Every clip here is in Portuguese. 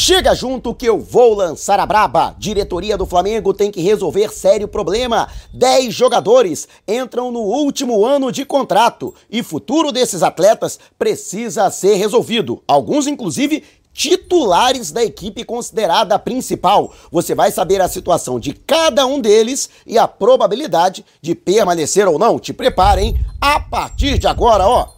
Chega junto que eu vou lançar a braba. Diretoria do Flamengo tem que resolver sério problema. 10 jogadores entram no último ano de contrato e futuro desses atletas precisa ser resolvido. Alguns, inclusive, titulares da equipe considerada principal. Você vai saber a situação de cada um deles e a probabilidade de permanecer ou não. Te preparem a partir de agora, ó.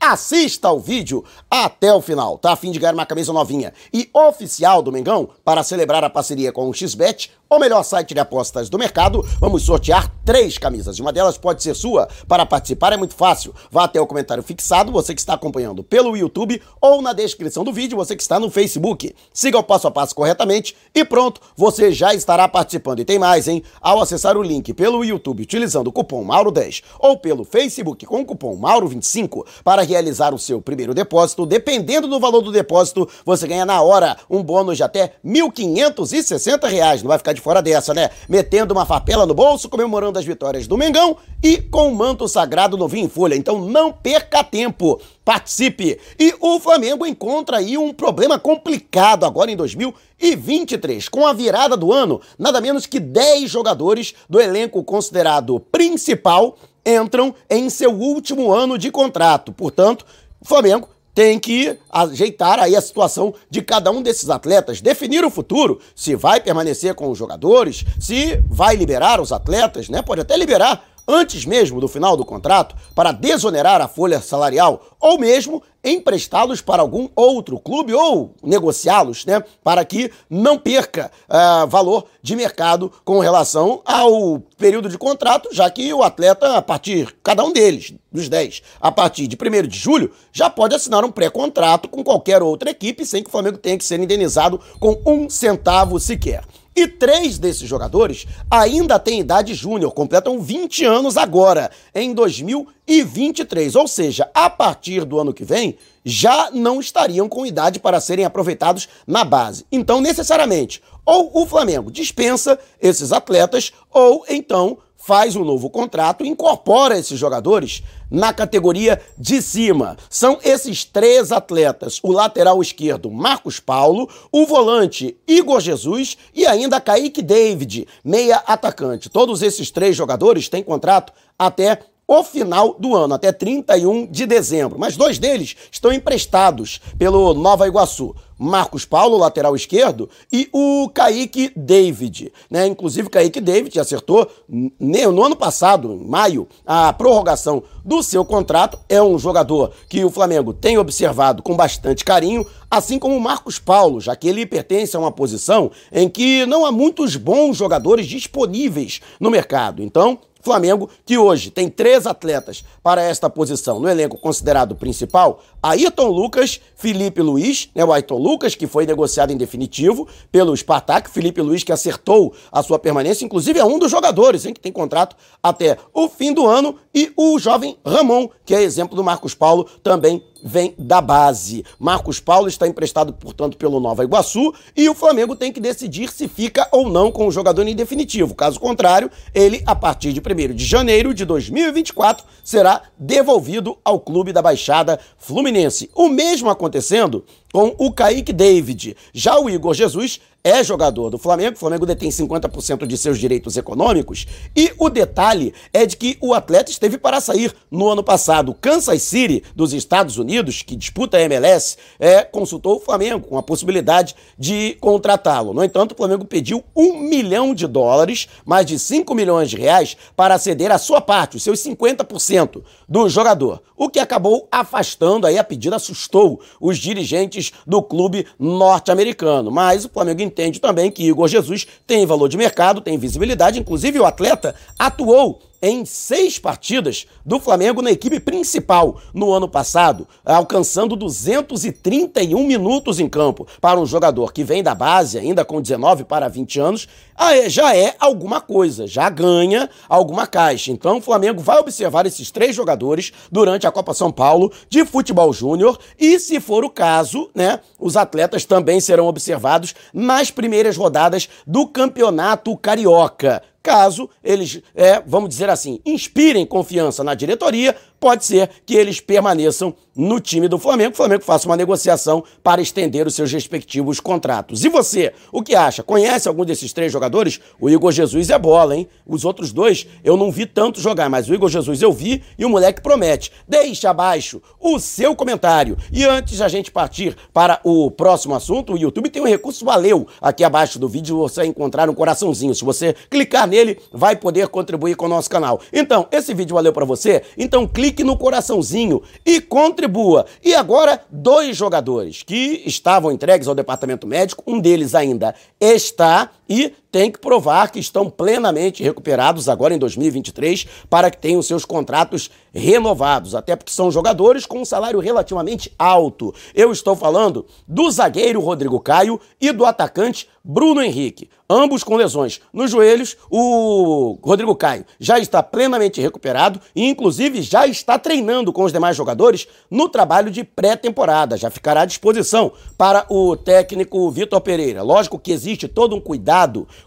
Assista ao vídeo até o final. Tá a fim de ganhar uma camisa novinha e oficial do Mengão para celebrar a parceria com o XBET, o melhor site de apostas do mercado. Vamos sortear três camisas. Uma delas pode ser sua. Para participar é muito fácil. Vá até o comentário fixado, você que está acompanhando pelo YouTube ou na descrição do vídeo, você que está no Facebook. Siga o passo a passo corretamente e pronto, você já estará participando. E tem mais, hein? Ao acessar o link pelo YouTube utilizando o cupom Mauro10 ou pelo Facebook com o cupom Mauro25 para realizar o seu primeiro depósito, dependendo do valor do depósito, você ganha na hora um bônus de até 1.560 reais. Não vai ficar de fora dessa, né? Metendo uma fapela no bolso, comemorando as vitórias do Mengão e com o manto sagrado novinho em folha. Então não perca tempo, participe. E o Flamengo encontra aí um problema complicado agora em 2023. Com a virada do ano, nada menos que 10 jogadores do elenco considerado principal entram em seu último ano de contrato. Portanto, o Flamengo tem que ajeitar aí a situação de cada um desses atletas, definir o futuro, se vai permanecer com os jogadores, se vai liberar os atletas, né? Pode até liberar antes mesmo do final do contrato para desonerar a folha salarial ou mesmo emprestá-los para algum outro clube ou negociá-los, né, para que não perca uh, valor de mercado com relação ao período de contrato, já que o atleta, a partir, cada um deles, dos 10, a partir de 1 de julho, já pode assinar um pré-contrato com qualquer outra equipe sem que o Flamengo tenha que ser indenizado com um centavo sequer. E três desses jogadores ainda têm idade júnior, completam 20 anos agora, em 2023. Ou seja, a partir do ano que vem, já não estariam com idade para serem aproveitados na base. Então, necessariamente, ou o Flamengo dispensa esses atletas, ou então faz um novo contrato e incorpora esses jogadores na categoria de cima. São esses três atletas: o lateral esquerdo Marcos Paulo, o volante Igor Jesus e ainda Kaique David, meia atacante. Todos esses três jogadores têm contrato até o final do ano, até 31 de dezembro. Mas dois deles estão emprestados pelo Nova Iguaçu. Marcos Paulo, lateral esquerdo, e o Kaique David. Né? Inclusive, o Kaique David acertou no ano passado, em maio, a prorrogação do seu contrato. É um jogador que o Flamengo tem observado com bastante carinho, assim como o Marcos Paulo, já que ele pertence a uma posição em que não há muitos bons jogadores disponíveis no mercado. Então, Flamengo, que hoje tem três atletas para esta posição no elenco considerado principal: Ayrton Lucas, Felipe Luiz, né, o Ayrton Lucas, que foi negociado em definitivo pelo Spartak, Felipe Luiz, que acertou a sua permanência, inclusive é um dos jogadores hein, que tem contrato até o fim do ano, e o jovem Ramon, que é exemplo do Marcos Paulo, também vem da base. Marcos Paulo está emprestado, portanto, pelo Nova Iguaçu e o Flamengo tem que decidir se fica ou não com o jogador em definitivo. Caso contrário, ele, a partir de 1 de janeiro de 2024, será devolvido ao clube da Baixada Fluminense. O mesmo acontecendo com o Kaique David. Já o Igor Jesus é jogador do Flamengo, o Flamengo detém 50% de seus direitos econômicos, e o detalhe é de que o atleta esteve para sair no ano passado. Kansas City, dos Estados Unidos, que disputa a MLS, é, consultou o Flamengo com a possibilidade de contratá-lo. No entanto, o Flamengo pediu um milhão de dólares, mais de 5 milhões de reais, para ceder a sua parte, os seus 50% do jogador, o que acabou afastando, aí a pedida assustou os dirigentes do clube norte-americano. Mas o Flamengo também que Igor Jesus tem valor de mercado, tem visibilidade, inclusive o atleta atuou em seis partidas do Flamengo na equipe principal no ano passado, alcançando 231 minutos em campo. Para um jogador que vem da base, ainda com 19 para 20 anos, é, já é alguma coisa, já ganha alguma caixa. Então o Flamengo vai observar esses três jogadores durante a Copa São Paulo de futebol júnior e, se for o caso, né, os atletas também serão observados nas primeiras rodadas do Campeonato Carioca caso eles, é, vamos dizer assim, inspirem confiança na diretoria pode ser que eles permaneçam no time do Flamengo. O Flamengo faça uma negociação para estender os seus respectivos contratos. E você, o que acha? Conhece algum desses três jogadores? O Igor Jesus é bola, hein? Os outros dois eu não vi tanto jogar, mas o Igor Jesus eu vi e o moleque promete. Deixa abaixo o seu comentário. E antes da gente partir para o próximo assunto, o YouTube tem um recurso valeu aqui abaixo do vídeo você encontrar um coraçãozinho. Se você clicar nele, vai poder contribuir com o nosso canal. Então, esse vídeo valeu para você? Então clique no coraçãozinho e contribua. E agora, dois jogadores que estavam entregues ao departamento médico, um deles ainda está e tem que provar que estão plenamente recuperados agora em 2023 para que tenham seus contratos renovados, até porque são jogadores com um salário relativamente alto. Eu estou falando do zagueiro Rodrigo Caio e do atacante Bruno Henrique, ambos com lesões nos joelhos. O Rodrigo Caio já está plenamente recuperado e, inclusive, já está treinando com os demais jogadores no trabalho de pré-temporada. Já ficará à disposição para o técnico Vitor Pereira. Lógico que existe todo um cuidado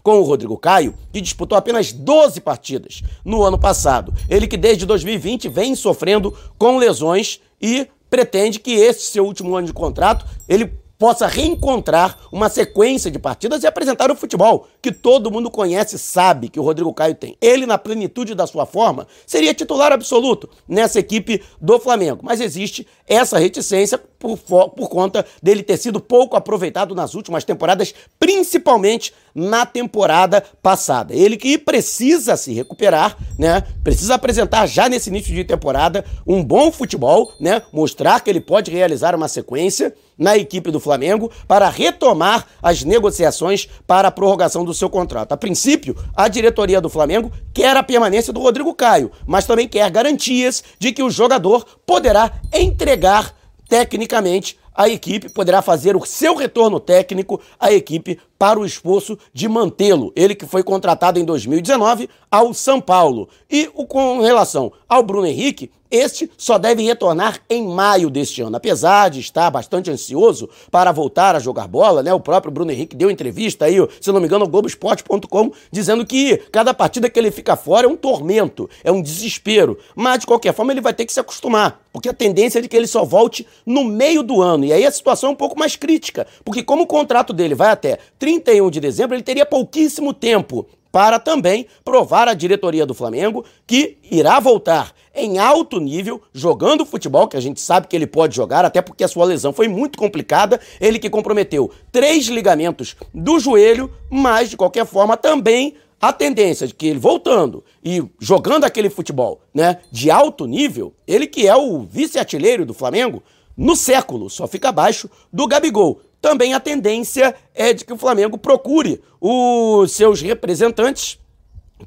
com o Rodrigo Caio, que disputou apenas 12 partidas no ano passado. Ele que desde 2020 vem sofrendo com lesões e pretende que esse seu último ano de contrato ele possa reencontrar uma sequência de partidas e apresentar o futebol que todo mundo conhece sabe que o Rodrigo Caio tem. Ele, na plenitude da sua forma, seria titular absoluto nessa equipe do Flamengo. Mas existe essa reticência por, por conta dele ter sido pouco aproveitado nas últimas temporadas, principalmente na temporada passada. Ele que precisa se recuperar, né? Precisa apresentar já nesse início de temporada um bom futebol, né? Mostrar que ele pode realizar uma sequência na equipe do Flamengo para retomar as negociações para a prorrogação do seu contrato. A princípio, a diretoria do Flamengo quer a permanência do Rodrigo Caio, mas também quer garantias de que o jogador poderá entregar tecnicamente a equipe poderá fazer o seu retorno técnico à equipe para o esforço de mantê-lo. Ele que foi contratado em 2019 ao São Paulo. E com relação ao Bruno Henrique, este só deve retornar em maio deste ano. Apesar de estar bastante ansioso para voltar a jogar bola, né? O próprio Bruno Henrique deu entrevista aí, se não me engano, ao Globoesporte.com, dizendo que cada partida que ele fica fora é um tormento, é um desespero. Mas, de qualquer forma, ele vai ter que se acostumar, porque a tendência é de que ele só volte no meio do ano. E aí a situação é um pouco mais crítica, porque como o contrato dele vai até 31 de dezembro, ele teria pouquíssimo tempo para também provar à diretoria do Flamengo que irá voltar em alto nível, jogando futebol, que a gente sabe que ele pode jogar, até porque a sua lesão foi muito complicada. Ele que comprometeu três ligamentos do joelho, mas de qualquer forma também a tendência de que ele voltando e jogando aquele futebol, né, de alto nível, ele que é o vice-artilheiro do Flamengo no século, só fica abaixo do Gabigol também a tendência é de que o Flamengo procure os seus representantes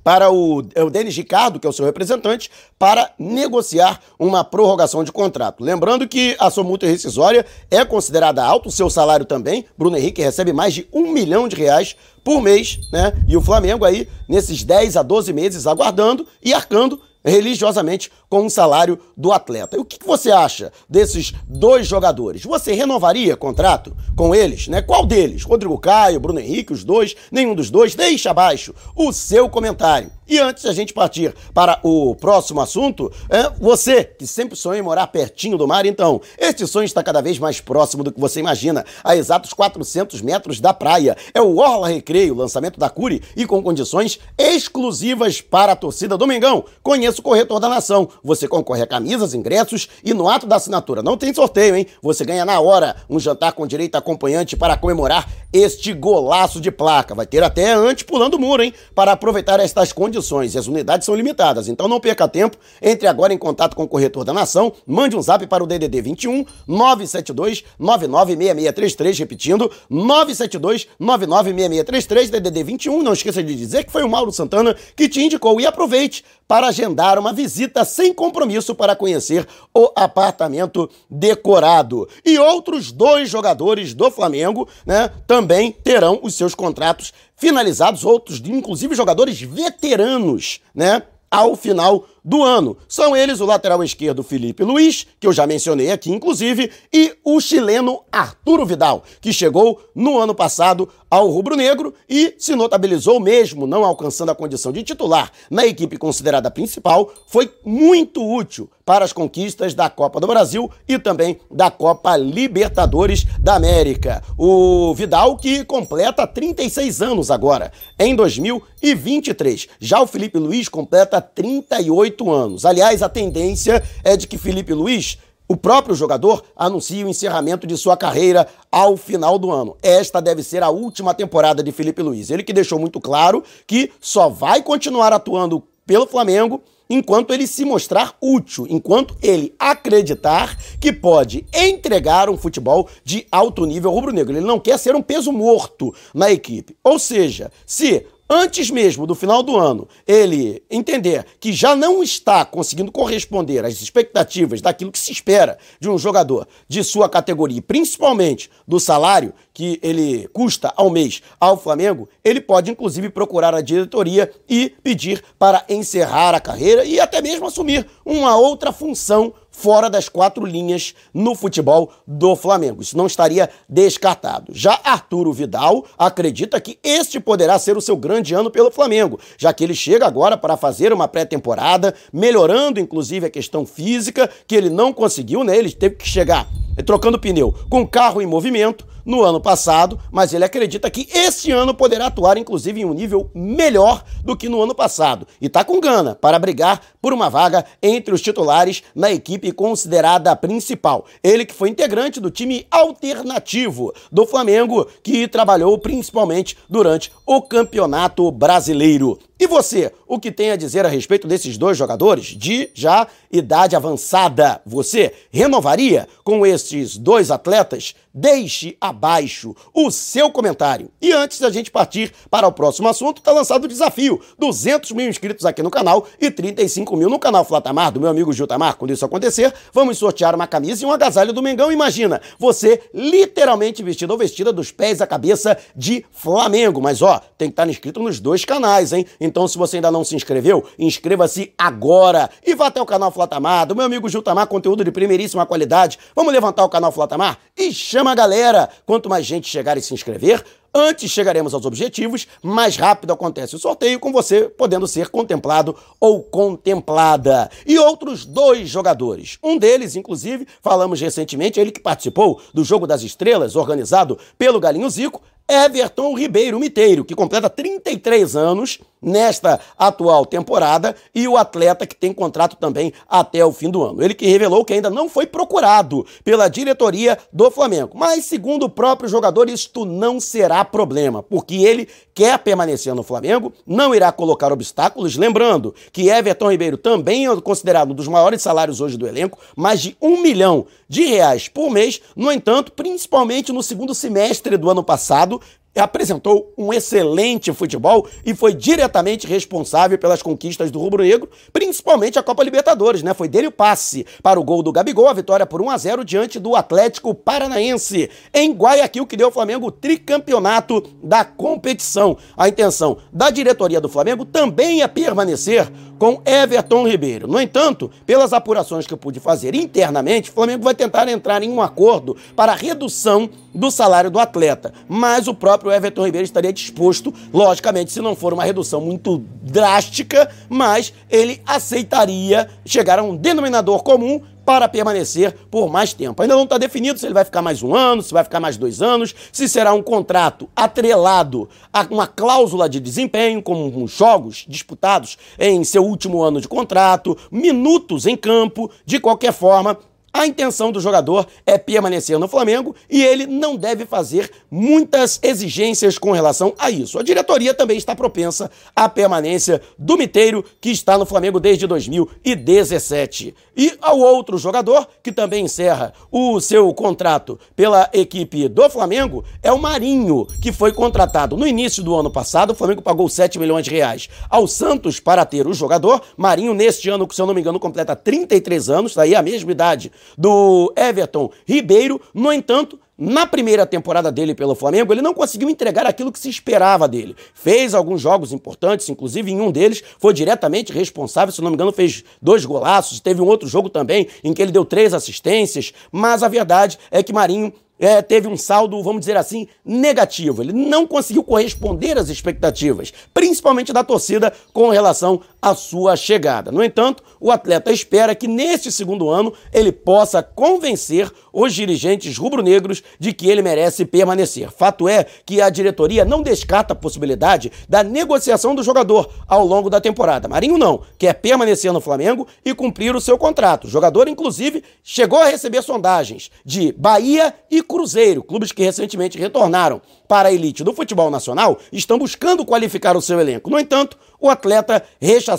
para o, é o Denis Ricardo, que é o seu representante, para negociar uma prorrogação de contrato. Lembrando que a sua multa rescisória é considerada alta, o seu salário também. Bruno Henrique recebe mais de um milhão de reais por mês, né? E o Flamengo aí, nesses 10 a 12 meses, aguardando e arcando religiosamente com o salário do atleta. E o que você acha desses dois jogadores? Você renovaria contrato com eles? Né? Qual deles? Rodrigo Caio, Bruno Henrique, os dois? Nenhum dos dois? Deixa abaixo o seu comentário. E antes de a gente partir para o próximo assunto, é, você que sempre sonhou em morar pertinho do mar, então, este sonho está cada vez mais próximo do que você imagina, a exatos 400 metros da praia. É o Orla Recreio, lançamento da Curi e com condições exclusivas para a torcida do Mengão. Conheça o corretor da nação. Você concorre a camisas, ingressos e no ato da assinatura não tem sorteio, hein? Você ganha na hora um jantar com direito a acompanhante para comemorar este golaço de placa. Vai ter até antes pulando o muro, hein? Para aproveitar estas condições. E as unidades são limitadas, então não perca tempo. Entre agora em contato com o corretor da nação. Mande um zap para o DDD 21 972 996633, repetindo 972 996633, DDD 21. Não esqueça de dizer que foi o Mauro Santana que te indicou e aproveite para agendar uma visita sem compromisso para conhecer o apartamento decorado. E outros dois jogadores do Flamengo, né, também terão os seus contratos finalizados, outros, inclusive jogadores veteranos, né, ao final do ano. São eles o lateral esquerdo Felipe Luiz, que eu já mencionei aqui, inclusive, e o chileno Arturo Vidal, que chegou no ano passado ao rubro-negro e se notabilizou mesmo, não alcançando a condição de titular na equipe considerada principal, foi muito útil para as conquistas da Copa do Brasil e também da Copa Libertadores da América. O Vidal que completa 36 anos agora, em 2023. Já o Felipe Luiz completa 38 anos. Aliás, a tendência é de que Felipe Luiz o próprio jogador anuncia o encerramento de sua carreira ao final do ano. Esta deve ser a última temporada de Felipe Luiz. Ele que deixou muito claro que só vai continuar atuando pelo Flamengo enquanto ele se mostrar útil, enquanto ele acreditar que pode entregar um futebol de alto nível rubro-negro. Ele não quer ser um peso morto na equipe. Ou seja, se antes mesmo do final do ano, ele entender que já não está conseguindo corresponder às expectativas daquilo que se espera de um jogador de sua categoria, principalmente do salário que ele custa ao mês ao Flamengo, ele pode inclusive procurar a diretoria e pedir para encerrar a carreira e até mesmo assumir uma outra função fora das quatro linhas no futebol do Flamengo. Isso não estaria descartado. Já Arturo Vidal acredita que este poderá ser o seu grande ano pelo Flamengo, já que ele chega agora para fazer uma pré-temporada, melhorando inclusive a questão física, que ele não conseguiu, né? Ele teve que chegar trocando pneu com carro em movimento no ano passado, mas ele acredita que esse ano poderá atuar inclusive em um nível melhor do que no ano passado e está com gana para brigar por uma vaga entre os titulares na equipe considerada principal. Ele que foi integrante do time alternativo do Flamengo, que trabalhou principalmente durante o Campeonato Brasileiro. E você, o que tem a dizer a respeito desses dois jogadores de já idade avançada? Você renovaria com esses dois atletas? Deixe abaixo o seu comentário. E antes da gente partir para o próximo assunto, está lançado o desafio: 200 mil inscritos aqui no canal e 35 mil no canal Flatamar, do meu amigo Giltamar. Quando isso acontecer, vamos sortear uma camisa e um agasalho do Mengão. Imagina, você literalmente vestido ou vestida dos pés à cabeça de Flamengo. Mas ó, tem que estar inscrito nos dois canais, hein? Então, se você ainda não se inscreveu, inscreva-se agora e vá até o canal Flatamar, do meu amigo Giltamar, conteúdo de primeiríssima qualidade. Vamos levantar o canal Flatamar e chama a galera. Quanto mais gente chegar e se inscrever, Antes chegaremos aos objetivos, mais rápido acontece o sorteio, com você podendo ser contemplado ou contemplada. E outros dois jogadores. Um deles, inclusive, falamos recentemente, ele que participou do Jogo das Estrelas, organizado pelo Galinho Zico, Everton Ribeiro Miteiro, que completa 33 anos nesta atual temporada e o atleta que tem contrato também até o fim do ano. Ele que revelou que ainda não foi procurado pela diretoria do Flamengo, mas segundo o próprio jogador, isto não será problema, porque ele quer permanecer no Flamengo, não irá colocar obstáculos, lembrando que Everton Ribeiro também é considerado um dos maiores salários hoje do elenco, mais de um milhão de reais por mês, no entanto, principalmente no segundo semestre do ano passado, apresentou um excelente futebol e foi diretamente responsável pelas conquistas do Rubro Negro, principalmente a Copa Libertadores, né? Foi dele o passe para o gol do Gabigol, a vitória por 1 a 0 diante do Atlético Paranaense em Guayaquil, que deu ao Flamengo o tricampeonato da competição. A intenção da diretoria do Flamengo também é permanecer com Everton Ribeiro. No entanto, pelas apurações que eu pude fazer internamente, o Flamengo vai tentar entrar em um acordo para a redução do salário do atleta, mas o próprio Everton Ribeiro estaria disposto, logicamente, se não for uma redução muito drástica, mas ele aceitaria chegar a um denominador comum para permanecer por mais tempo. Ainda não está definido se ele vai ficar mais um ano, se vai ficar mais dois anos, se será um contrato atrelado a uma cláusula de desempenho, como jogos disputados em seu último ano de contrato, minutos em campo, de qualquer forma, a intenção do jogador é permanecer no Flamengo e ele não deve fazer muitas exigências com relação a isso. A diretoria também está propensa à permanência do Miteiro, que está no Flamengo desde 2017. E ao outro jogador, que também encerra o seu contrato pela equipe do Flamengo, é o Marinho, que foi contratado no início do ano passado. O Flamengo pagou 7 milhões de reais ao Santos para ter o jogador. Marinho, neste ano, se eu não me engano, completa 33 anos, daí a mesma idade do Everton Ribeiro. No entanto, Na primeira temporada dele pelo Flamengo, ele não conseguiu entregar aquilo que se esperava dele. Fez alguns jogos importantes, inclusive em um deles foi diretamente responsável, se não me engano, fez dois golaços. Teve um outro jogo também em que ele deu três assistências. Mas a verdade é que Marinho é, teve um saldo, vamos dizer assim, negativo. Ele não conseguiu corresponder às expectativas, principalmente da torcida com relação à sua chegada. No entanto, o atleta espera que neste segundo ano ele possa convencer os dirigentes rubro-negros de que ele merece permanecer. Fato é que a diretoria não descarta a possibilidade da negociação do jogador ao longo da temporada. Marinho não, quer permanecer no Flamengo e cumprir o seu contrato. O jogador, inclusive, chegou a receber sondagens de Bahia e Cruzeiro, clubes que recentemente retornaram para a elite do futebol nacional, estão buscando qualificar o seu elenco. No entanto, o atleta rechaçou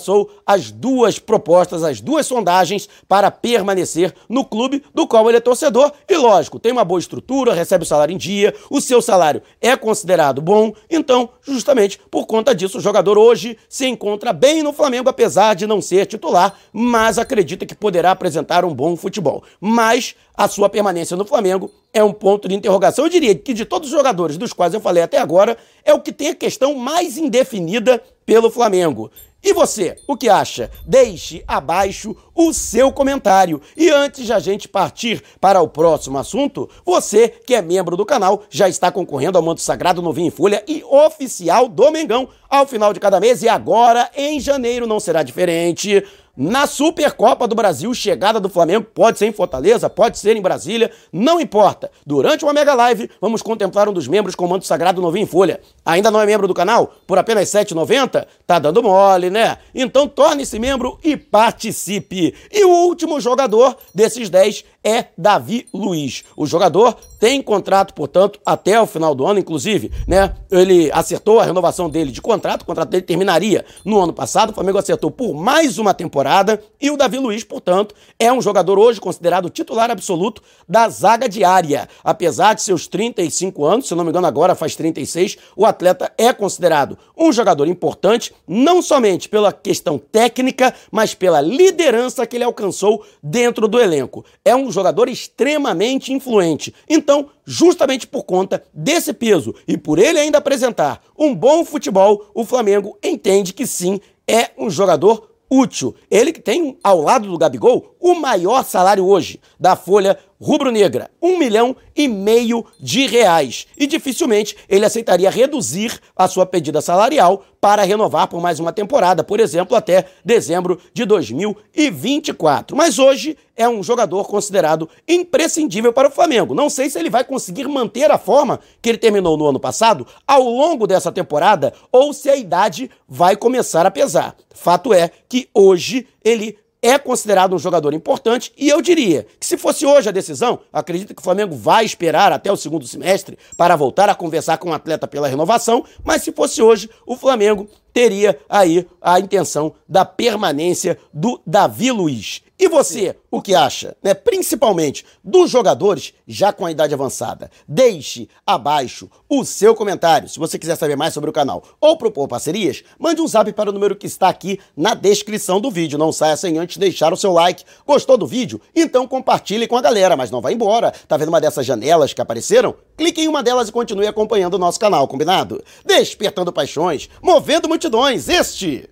as duas propostas, as duas sondagens para permanecer no clube do qual ele é torcedor. E lógico, tem uma boa estrutura, recebe o salário em dia, o seu salário é considerado bom. Então, justamente por conta disso, o jogador hoje se encontra bem no Flamengo, apesar de não ser titular, mas acredita que poderá apresentar um bom futebol. Mas a sua permanência no Flamengo é um ponto de interrogação. Eu diria que de todos os jogadores dos quais eu falei até agora, é o que tem a questão mais indefinida pelo Flamengo. E você, o que acha? Deixe abaixo o seu comentário. E antes de a gente partir para o próximo assunto, você que é membro do canal já está concorrendo ao manto sagrado novinho em folha e oficial do Mengão ao final de cada mês e agora em janeiro não será diferente. Na Supercopa do Brasil, chegada do Flamengo pode ser em Fortaleza, pode ser em Brasília, não importa. Durante uma mega live, vamos contemplar um dos membros com o manto sagrado novinho em folha. Ainda não é membro do canal? Por apenas R$ 7,90? Tá dando mole, né? Então torne-se membro e participe. E o último jogador desses 10 é Davi Luiz. O jogador tem contrato, portanto, até o final do ano, inclusive, né? Ele acertou a renovação dele de contrato, o contrato dele terminaria no ano passado. O Flamengo acertou por mais uma temporada e o Davi Luiz, portanto, é um jogador hoje considerado titular absoluto da zaga diária. Apesar de seus 35 anos, se não me engano, agora faz 36, o atleta é considerado um jogador importante, não somente pela questão técnica, mas pela liderança que ele alcançou dentro do elenco. É um jogador extremamente influente. Então, justamente por conta desse peso e por ele ainda apresentar um bom futebol, o Flamengo entende que sim, é um jogador útil. Ele que tem ao lado do Gabigol o maior salário hoje da folha rubro-negra, um milhão e meio de reais. E dificilmente ele aceitaria reduzir a sua pedida salarial para renovar por mais uma temporada, por exemplo, até dezembro de 2024. Mas hoje é um jogador considerado imprescindível para o Flamengo. Não sei se ele vai conseguir manter a forma que ele terminou no ano passado ao longo dessa temporada ou se a idade vai começar a pesar. Fato é que hoje ele é considerado um jogador importante e eu diria que se fosse hoje a decisão, acredito que o Flamengo vai esperar até o segundo semestre para voltar a conversar com o atleta pela renovação, mas se fosse hoje, o Flamengo teria aí a intenção da permanência do Davi Luiz. E você, o que acha, né? Principalmente dos jogadores já com a idade avançada. Deixe abaixo o seu comentário. Se você quiser saber mais sobre o canal ou propor parcerias, mande um zap para o número que está aqui na descrição do vídeo. Não saia sem antes deixar o seu like. Gostou do vídeo? Então compartilhe com a galera, mas não vá embora. Tá vendo uma dessas janelas que apareceram? Clique em uma delas e continue acompanhando o nosso canal, combinado? Despertando paixões, movendo multidões. Este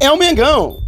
é o Mengão.